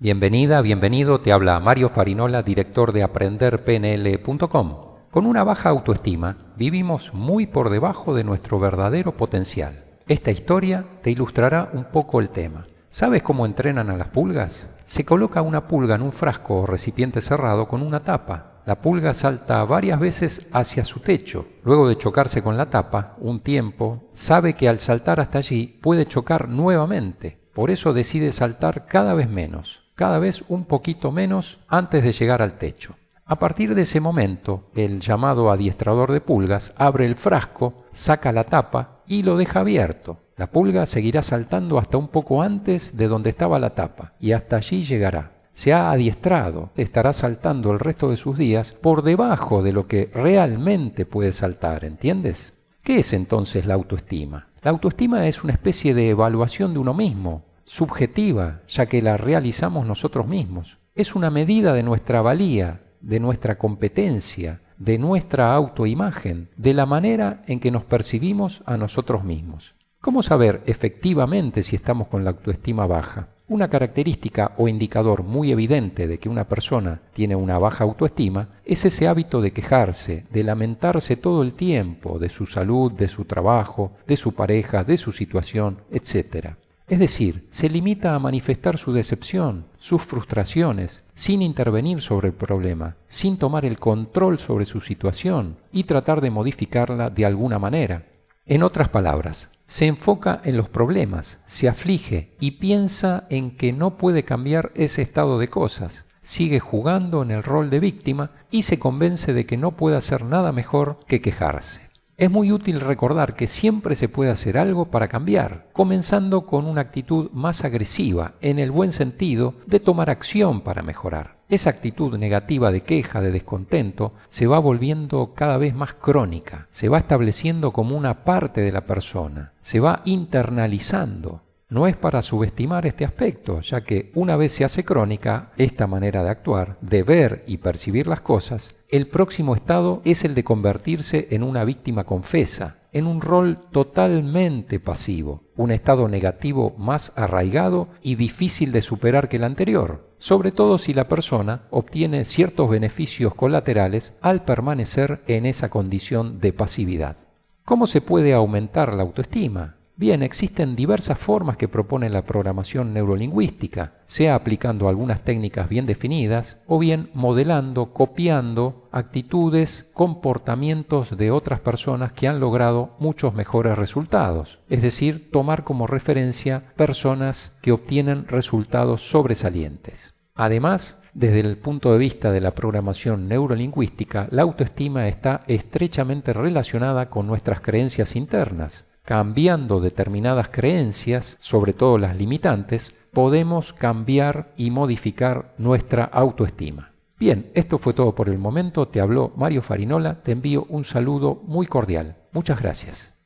Bienvenida, bienvenido, te habla Mario Farinola, director de aprenderpnl.com. Con una baja autoestima vivimos muy por debajo de nuestro verdadero potencial. Esta historia te ilustrará un poco el tema. ¿Sabes cómo entrenan a las pulgas? Se coloca una pulga en un frasco o recipiente cerrado con una tapa. La pulga salta varias veces hacia su techo. Luego de chocarse con la tapa, un tiempo, sabe que al saltar hasta allí puede chocar nuevamente. Por eso decide saltar cada vez menos cada vez un poquito menos antes de llegar al techo. A partir de ese momento, el llamado adiestrador de pulgas abre el frasco, saca la tapa y lo deja abierto. La pulga seguirá saltando hasta un poco antes de donde estaba la tapa y hasta allí llegará. Se ha adiestrado, estará saltando el resto de sus días por debajo de lo que realmente puede saltar, ¿entiendes? ¿Qué es entonces la autoestima? La autoestima es una especie de evaluación de uno mismo, subjetiva, ya que la realizamos nosotros mismos. Es una medida de nuestra valía, de nuestra competencia, de nuestra autoimagen, de la manera en que nos percibimos a nosotros mismos. ¿Cómo saber efectivamente si estamos con la autoestima baja? Una característica o indicador muy evidente de que una persona tiene una baja autoestima es ese hábito de quejarse, de lamentarse todo el tiempo de su salud, de su trabajo, de su pareja, de su situación, etc. Es decir, se limita a manifestar su decepción, sus frustraciones, sin intervenir sobre el problema, sin tomar el control sobre su situación y tratar de modificarla de alguna manera. En otras palabras, se enfoca en los problemas, se aflige y piensa en que no puede cambiar ese estado de cosas, sigue jugando en el rol de víctima y se convence de que no puede hacer nada mejor que quejarse. Es muy útil recordar que siempre se puede hacer algo para cambiar, comenzando con una actitud más agresiva, en el buen sentido de tomar acción para mejorar. Esa actitud negativa de queja, de descontento, se va volviendo cada vez más crónica, se va estableciendo como una parte de la persona, se va internalizando, no es para subestimar este aspecto, ya que una vez se hace crónica esta manera de actuar, de ver y percibir las cosas, el próximo estado es el de convertirse en una víctima confesa, en un rol totalmente pasivo, un estado negativo más arraigado y difícil de superar que el anterior, sobre todo si la persona obtiene ciertos beneficios colaterales al permanecer en esa condición de pasividad. ¿Cómo se puede aumentar la autoestima? Bien, existen diversas formas que propone la programación neurolingüística, sea aplicando algunas técnicas bien definidas o bien modelando, copiando actitudes, comportamientos de otras personas que han logrado muchos mejores resultados, es decir, tomar como referencia personas que obtienen resultados sobresalientes. Además, desde el punto de vista de la programación neurolingüística, la autoestima está estrechamente relacionada con nuestras creencias internas cambiando determinadas creencias, sobre todo las limitantes, podemos cambiar y modificar nuestra autoestima. Bien, esto fue todo por el momento. Te habló Mario Farinola. Te envío un saludo muy cordial. Muchas gracias.